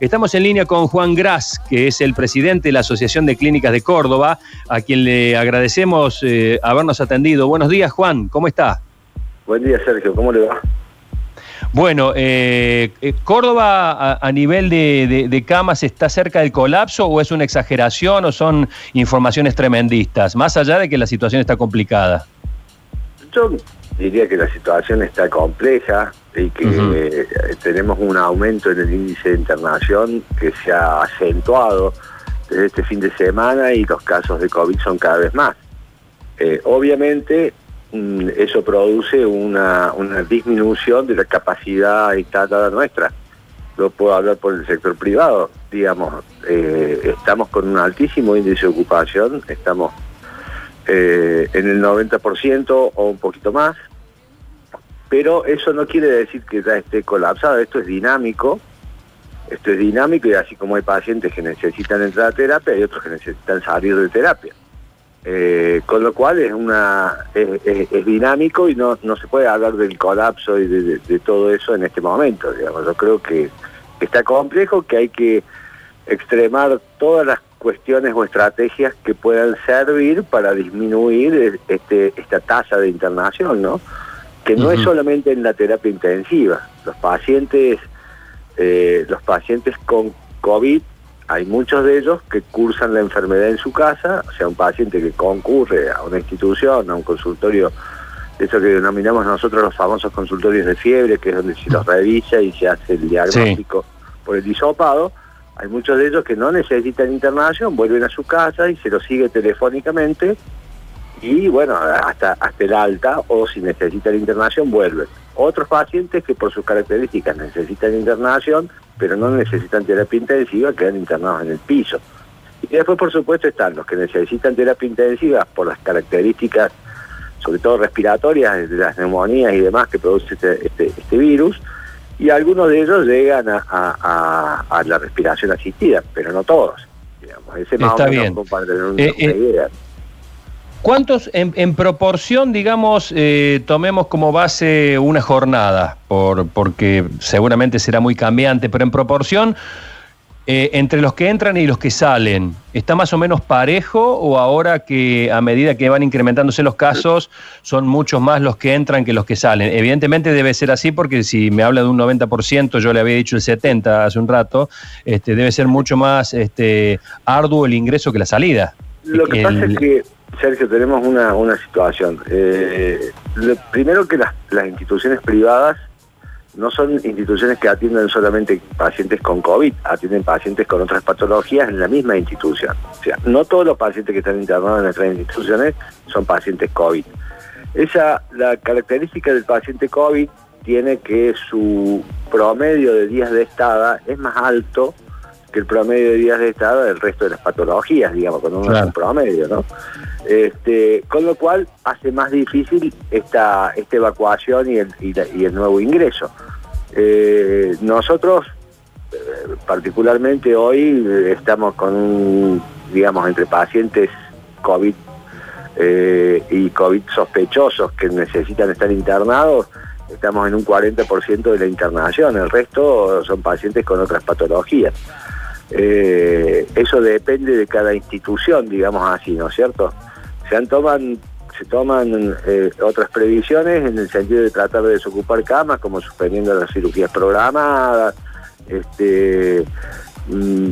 Estamos en línea con Juan Gras, que es el presidente de la Asociación de Clínicas de Córdoba, a quien le agradecemos eh, habernos atendido. Buenos días, Juan, ¿cómo está? Buen día, Sergio, ¿cómo le va? Bueno, eh, eh, ¿Córdoba a, nivel de, camas está cerca del colapso o es una exageración o son informaciones tremendistas, más allá de que la situación está complicada? Yo diría que la situación está compleja y que eh, tenemos un aumento en el índice de internación que se ha acentuado desde este fin de semana y los casos de COVID son cada vez más. obviamente Mm, eso produce una, disminución de la capacidad instalada nuestra. Yo puedo hablar por el sector privado, digamos, eh, estamos con un altísimo índice de ocupación, estamos eh, en el 90% o un poquito más, pero eso no quiere decir que ya esté colapsado, esto es dinámico, esto es dinámico y así como hay pacientes que necesitan entrar a terapia, hay otros que necesitan salir de terapia. Eh, con lo cual es una es, dinámico y no, no se puede hablar del colapso y de, todo eso en este momento. Digamos. Yo creo que está complejo, que hay que extremar todas las cuestiones o estrategias que puedan servir para disminuir este, esta tasa de internación, ¿no? Que no es solamente en la terapia intensiva. Los pacientes, eh, los pacientes con COVID hay muchos de ellos que cursan la enfermedad en su casa, o sea, un paciente que concurre a una institución, a un consultorio, eso que denominamos nosotros los famosos consultorios de fiebre, que es donde se los revisa y se hace el diagnóstico por el disopado, hay muchos de ellos que no necesitan internación, vuelven a su casa y se los sigue telefónicamente y bueno, hasta, hasta el alta o si necesitan internación vuelven. Otros pacientes que por sus características necesitan internación pero no necesitan terapia intensiva, quedan internados en el piso. Y después, por supuesto, están los que necesitan terapia intensiva por las características, sobre todo respiratorias, de las neumonías y demás que produce este, este, este virus, y algunos de ellos llegan a, la respiración asistida, pero no todos. Digamos. Ese más Está bien. para tener una eh, eh, idea. ¿Cuántos en, proporción, digamos, eh, tomemos como base una jornada? Por, porque seguramente será muy cambiante, pero en proporción, eh, entre los que entran y los que salen, ¿está más o menos parejo o ahora que a medida que van incrementándose los casos son muchos más los que entran que los que salen? Evidentemente debe ser así porque si me habla de un 90%, yo le había dicho el 70% hace un rato, este, debe ser mucho más este, arduo el ingreso que la salida. Lo que pasa es que Sergio, tenemos una, una situación. Eh, primero que las, instituciones privadas no son instituciones que atienden solamente pacientes con COVID, atienden pacientes con otras patologías en la misma institución. O sea, no todos los pacientes que están internados en nuestras instituciones son pacientes COVID. Esa, la característica del paciente COVID tiene que su promedio de días de estada es más alto que el promedio de días de estada del resto de las patologías, digamos, cuando uno es un promedio, ¿no? Este, con lo cual hace más difícil esta, esta evacuación y el, nuevo ingreso. Eh, nosotros, eh, particularmente hoy, estamos con, digamos, entre pacientes COVID eh, y COVID sospechosos que necesitan estar internados, estamos en un 40% de la internación, el resto son pacientes con otras patologías. eso depende de cada institución, digamos así, ¿no es cierto? Se toman se toman eh, otras previsiones en el sentido de tratar de desocupar camas, como suspendiendo las cirugías programadas. Este, mm,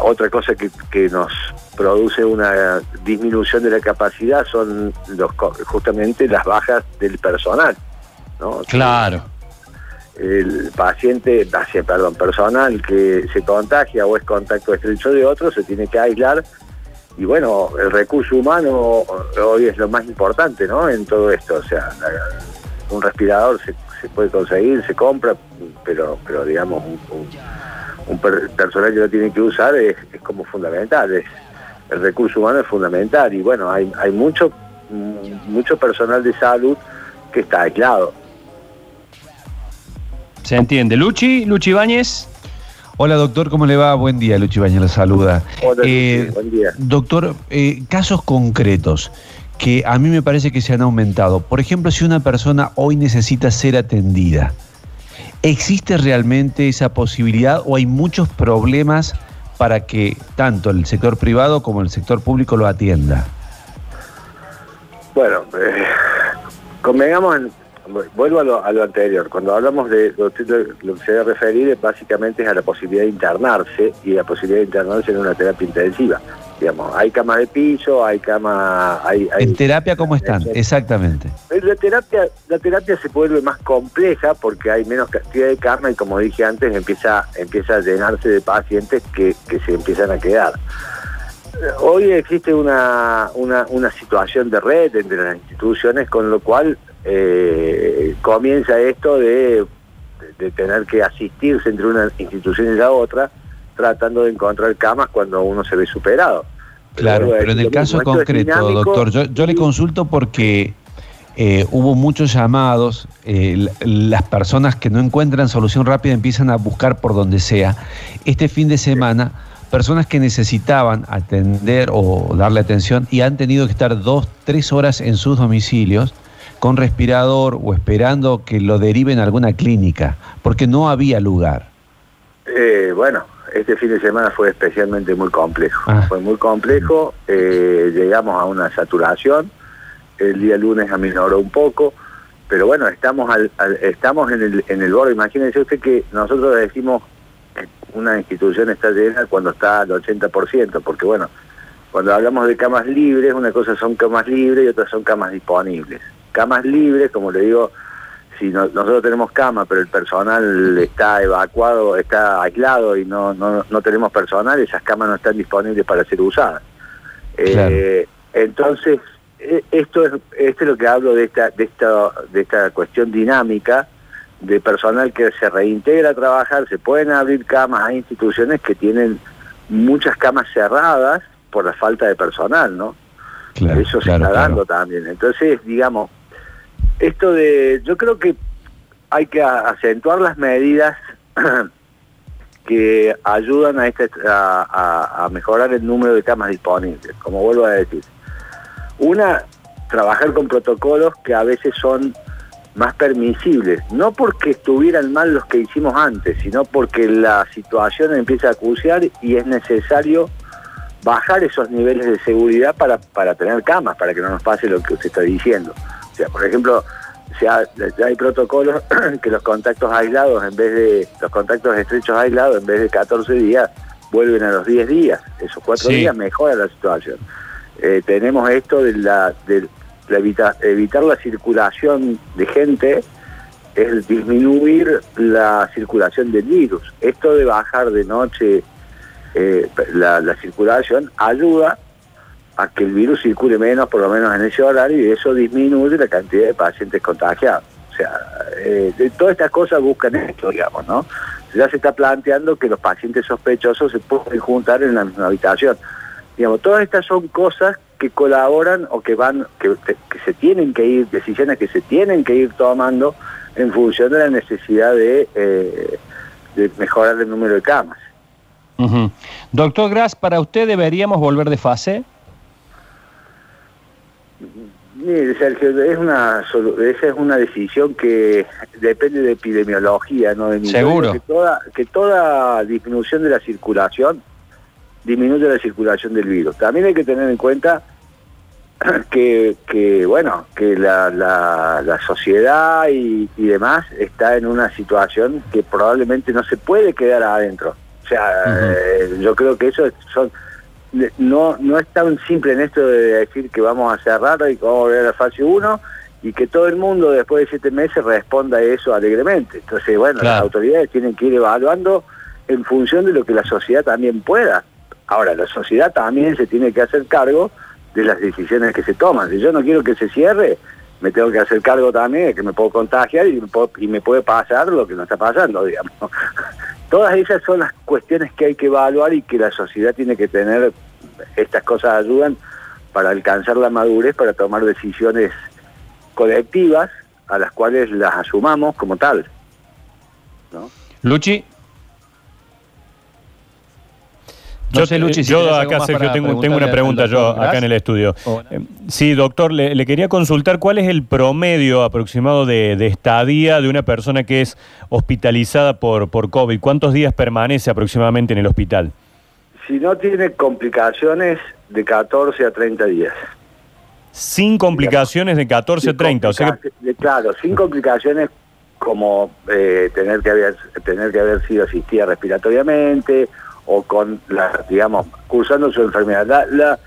otra cosa que, nos produce una disminución de la capacidad son los, justamente las bajas del personal. Claro. El paciente, perdón, personal que se contagia o es contacto estrecho de otro se tiene que aislar y bueno, el recurso humano hoy es lo más importante, ¿no? En todo esto, o sea, un respirador se, puede conseguir, se compra, pero, pero digamos, un, personal que lo tiene que usar es, como fundamental, es, el recurso humano es fundamental y bueno, hay, hay mucho, mucho personal de salud que está aislado. ¿Se entiende? Luchi, Luchi Báñez. Hola doctor, ¿cómo le va? Buen día, Luchi Baña, la saluda. Hola, eh, buen día. Doctor, eh, casos concretos que a mí me parece que se han aumentado. Por ejemplo, si una persona hoy necesita ser atendida, ¿Existe realmente esa posibilidad o hay muchos problemas para que tanto el sector privado como el sector público lo atienda? Bueno, eh, convengamos, en, vuelvo a lo, a lo, anterior, cuando hablamos de lo, lo que se debe referir básicamente es a la posibilidad de internarse y la posibilidad de internarse en una terapia intensiva. Digamos, hay camas de piso, hay camas... Hay, hay, ¿En terapia cómo están? Exactamente. La terapia, la terapia se vuelve más compleja porque hay menos cantidad de cama y como dije antes, empieza, empieza a llenarse de pacientes que, que se empiezan a quedar. Hoy existe una, una, una situación de red entre las instituciones, con lo cual eh, comienza esto de, de, tener que asistirse entre una institución y la otra, tratando de encontrar camas cuando uno se ve superado. Claro, pero, pero en el caso mismo. concreto, doctor, yo, yo, le consulto porque eh, hubo muchos llamados, eh, las personas que no encuentran solución rápida empiezan a buscar por donde sea. Este fin de semana, personas que necesitaban atender o darle atención y han tenido que estar dos, tres horas en sus domicilios con respirador o esperando que lo deriven a alguna clínica, porque no había lugar. Eh, bueno, este fin de semana fue especialmente muy complejo. Ah. Fue muy complejo, eh, llegamos a una saturación, el día lunes aminoró un poco, pero bueno, estamos al, al, estamos en el, en el borde. Imagínense usted que nosotros decimos que una institución está llena cuando está al 80%, porque bueno, cuando hablamos de camas libres, una cosa son camas libres y otra son camas disponibles. Camas libres, como le digo, si no, nosotros tenemos cama, pero el personal está evacuado, está aislado y no, no, no tenemos personal, esas camas no están disponibles para ser usadas. Claro. Eh, entonces, esto es, esto es lo que hablo de esta, de esta, de esta cuestión dinámica de personal que se reintegra a trabajar, se pueden abrir camas, hay instituciones que tienen muchas camas cerradas por la falta de personal, ¿no? Claro, Eso se claro, está dando también. Entonces, digamos, esto de, yo creo que hay que acentuar las medidas que ayudan a, este, a, mejorar el número de camas disponibles, como vuelvo a decir. Una, trabajar con protocolos que a veces son más permisibles, no porque estuvieran mal los que hicimos antes, sino porque la situación empieza a acuciar y es necesario bajar esos niveles de seguridad para, para tener camas, para que no nos pase lo que usted está diciendo. O sea, por ejemplo, ya, ya hay protocolos que los contactos aislados, en vez de los contactos estrechos aislados, en vez de 14 días, vuelven a los 10 días. Esos 4 sí. días mejora la situación. Eh, tenemos esto de la, de la evita, evitar la circulación de gente, es disminuir la circulación del virus. Esto de bajar de noche eh, la, la circulación ayuda a que el virus circule menos, por lo menos en ese horario, y eso disminuye la cantidad de pacientes contagiados. O sea, eh, todas estas cosas buscan esto, digamos, ¿no? Ya se está planteando que los pacientes sospechosos se pueden juntar en la misma habitación. Digamos, todas estas son cosas que colaboran o que van, que, se tienen que ir, decisiones que se tienen que ir tomando en función de la necesidad de, eh, mejorar el número de camas. Doctor Gras, ¿para usted deberíamos volver de fase? Mire, Sergio, es una, esa es una decisión que depende de epidemiología, no de Seguro. Que toda, que toda disminución de la circulación disminuye la circulación del virus. También hay que tener en cuenta que, que bueno, que la, la, la sociedad y, y, demás está en una situación que probablemente no se puede quedar adentro. O sea, uh -huh. eh, yo creo que eso son no, no es tan simple en esto de decir que vamos a cerrar y que vamos a volver a la fase 1 y que todo el mundo después de siete meses responda a eso alegremente. Entonces, bueno, claro. las autoridades tienen que ir evaluando en función de lo que la sociedad también pueda. Ahora, la sociedad también se tiene que hacer cargo de las decisiones que se toman. Si yo no quiero que se cierre, me tengo que hacer cargo también de que me puedo contagiar y me, puedo, y me puede pasar lo que no está pasando, digamos. Todas esas son las cuestiones que hay que evaluar y que la sociedad tiene que tener, estas cosas ayudan para alcanzar la madurez, para tomar decisiones colectivas a las cuales las asumamos como tal. ¿no? Luchi. Yo, sé, Luchi, yo acá, Sergio, tengo, tengo una pregunta yo acá en el estudio. Eh, sí, doctor, le, quería consultar cuál es el promedio aproximado de, estadía de una persona que es hospitalizada por, por COVID. ¿Cuántos días permanece aproximadamente en el hospital? Si no tiene complicaciones, de 14 a 30 días. Sin complicaciones de 14 a 30, o sea Claro, sin complicaciones como eh, tener, que haber, tener que haber sido asistida respiratoriamente o con, la, digamos, cursando su enfermedad. La,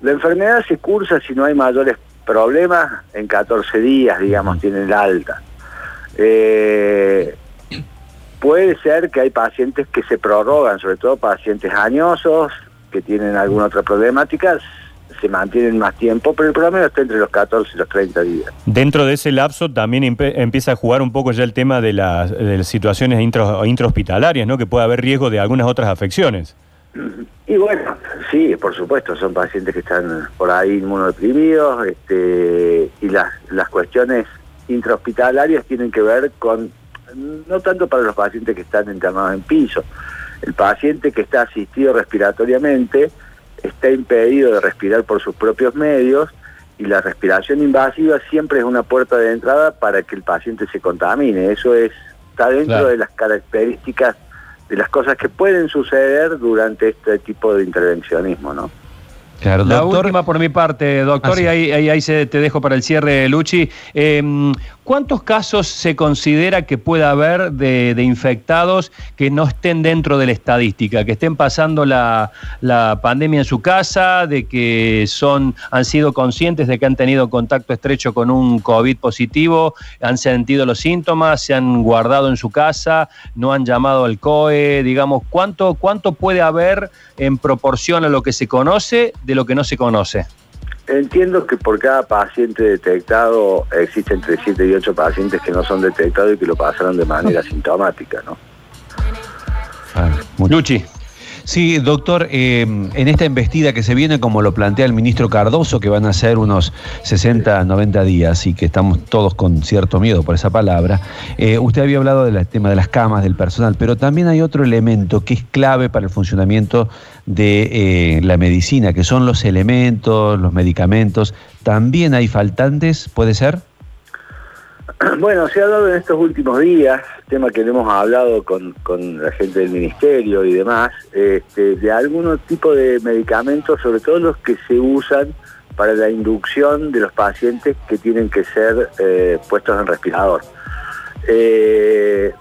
la, enfermedad se cursa si no hay mayores problemas en 14 días, digamos, tienen la alta. Eh, puede ser que hay pacientes que se prorrogan, sobre todo pacientes añosos, que tienen alguna otra problemática, se mantienen más tiempo, pero el promedio está entre los 14 y los 30 días. Dentro de ese lapso también empieza a jugar un poco ya el tema de las, situaciones intrahospitalarias, ¿no? que puede haber riesgo de algunas otras afecciones. Y bueno, sí, por supuesto, son pacientes que están por ahí inmunodeprimidos este, y las, las cuestiones intrahospitalarias tienen que ver con, no tanto para los pacientes que están internados en piso, el paciente que está asistido respiratoriamente, está impedido de respirar por sus propios medios y la respiración invasiva siempre es una puerta de entrada para que el paciente se contamine. Eso es está dentro de las características de las cosas que pueden suceder durante este tipo de intervencionismo, ¿no? Claro, la última por mi parte, doctor, ah, y ahí, ahí, se, te dejo para el cierre, Luchi. Em, ¿Cuántos casos se considera que pueda haber de, infectados que no estén dentro de la estadística, que estén pasando la, pandemia en su casa, de que son, han sido conscientes de que han tenido contacto estrecho con un COVID positivo, han sentido los síntomas, se han guardado en su casa, no han llamado al COE, digamos, ¿cuánto, cuánto puede haber en proporción a lo que se conoce de lo que no se conoce? Entiendo que por cada paciente detectado existen entre 7 y 8 pacientes que no son detectados y que lo pasaron de manera sintomática, ¿no? Luchi. Sí, doctor, eh, en esta embestida que se viene, como lo plantea el ministro Cardoso, que van a ser unos 60, 90 días y que estamos todos con cierto miedo por esa palabra, eh, usted había hablado del tema de las camas, del personal, pero también hay otro elemento que es clave para el funcionamiento de eh, la medicina, que son los elementos, los medicamentos. ¿También hay faltantes, puede ser? Bueno, se ha dado en estos últimos días, tema que hemos hablado con, la gente del ministerio y demás, este, de algún tipo de medicamentos, sobre todo los que se usan para la inducción de los pacientes que tienen que ser eh, puestos en respirador. Eh,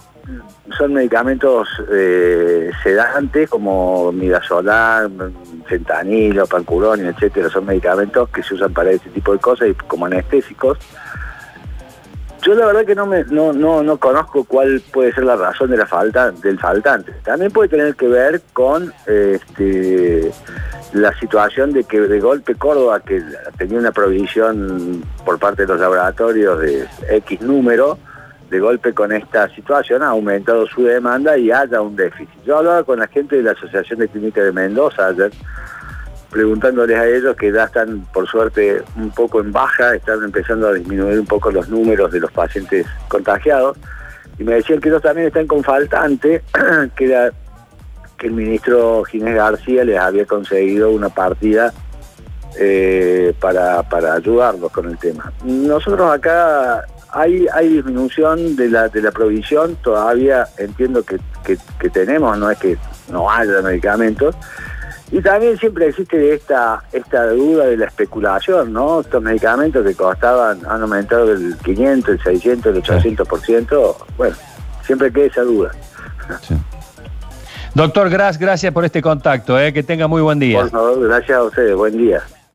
son medicamentos eh, sedantes como midazolam, fentanilo, pancuronio, etcétera, son medicamentos que se usan para ese tipo de cosas y como anestésicos yo la verdad que no me no, no, no conozco cuál puede ser la razón de la falta del faltante. También puede tener que ver con este, la situación de que de golpe Córdoba, que tenía una provisión por parte de los laboratorios de X número, de golpe con esta situación ha aumentado su demanda y haya un déficit. Yo hablaba con la gente de la Asociación de Clínica de Mendoza ayer, preguntándoles a ellos que ya están, por suerte, un poco en baja, están empezando a disminuir un poco los números de los pacientes contagiados, y me decían que ellos también están con faltante, que era que el ministro Ginés García les había conseguido una partida eh, para, para ayudarlos con el tema. Nosotros acá hay, hay disminución de la, de la provisión, todavía entiendo que, que tenemos, no es que no haya medicamentos, y también siempre existe esta, esta duda de la especulación, ¿no? Estos medicamentos que costaban, han aumentado del 500, el 600, el 800%, bueno, siempre queda esa duda. Doctor Gras, gracias por este contacto, ¿eh? que tenga muy buen día. Por favor, gracias a ustedes, buen día.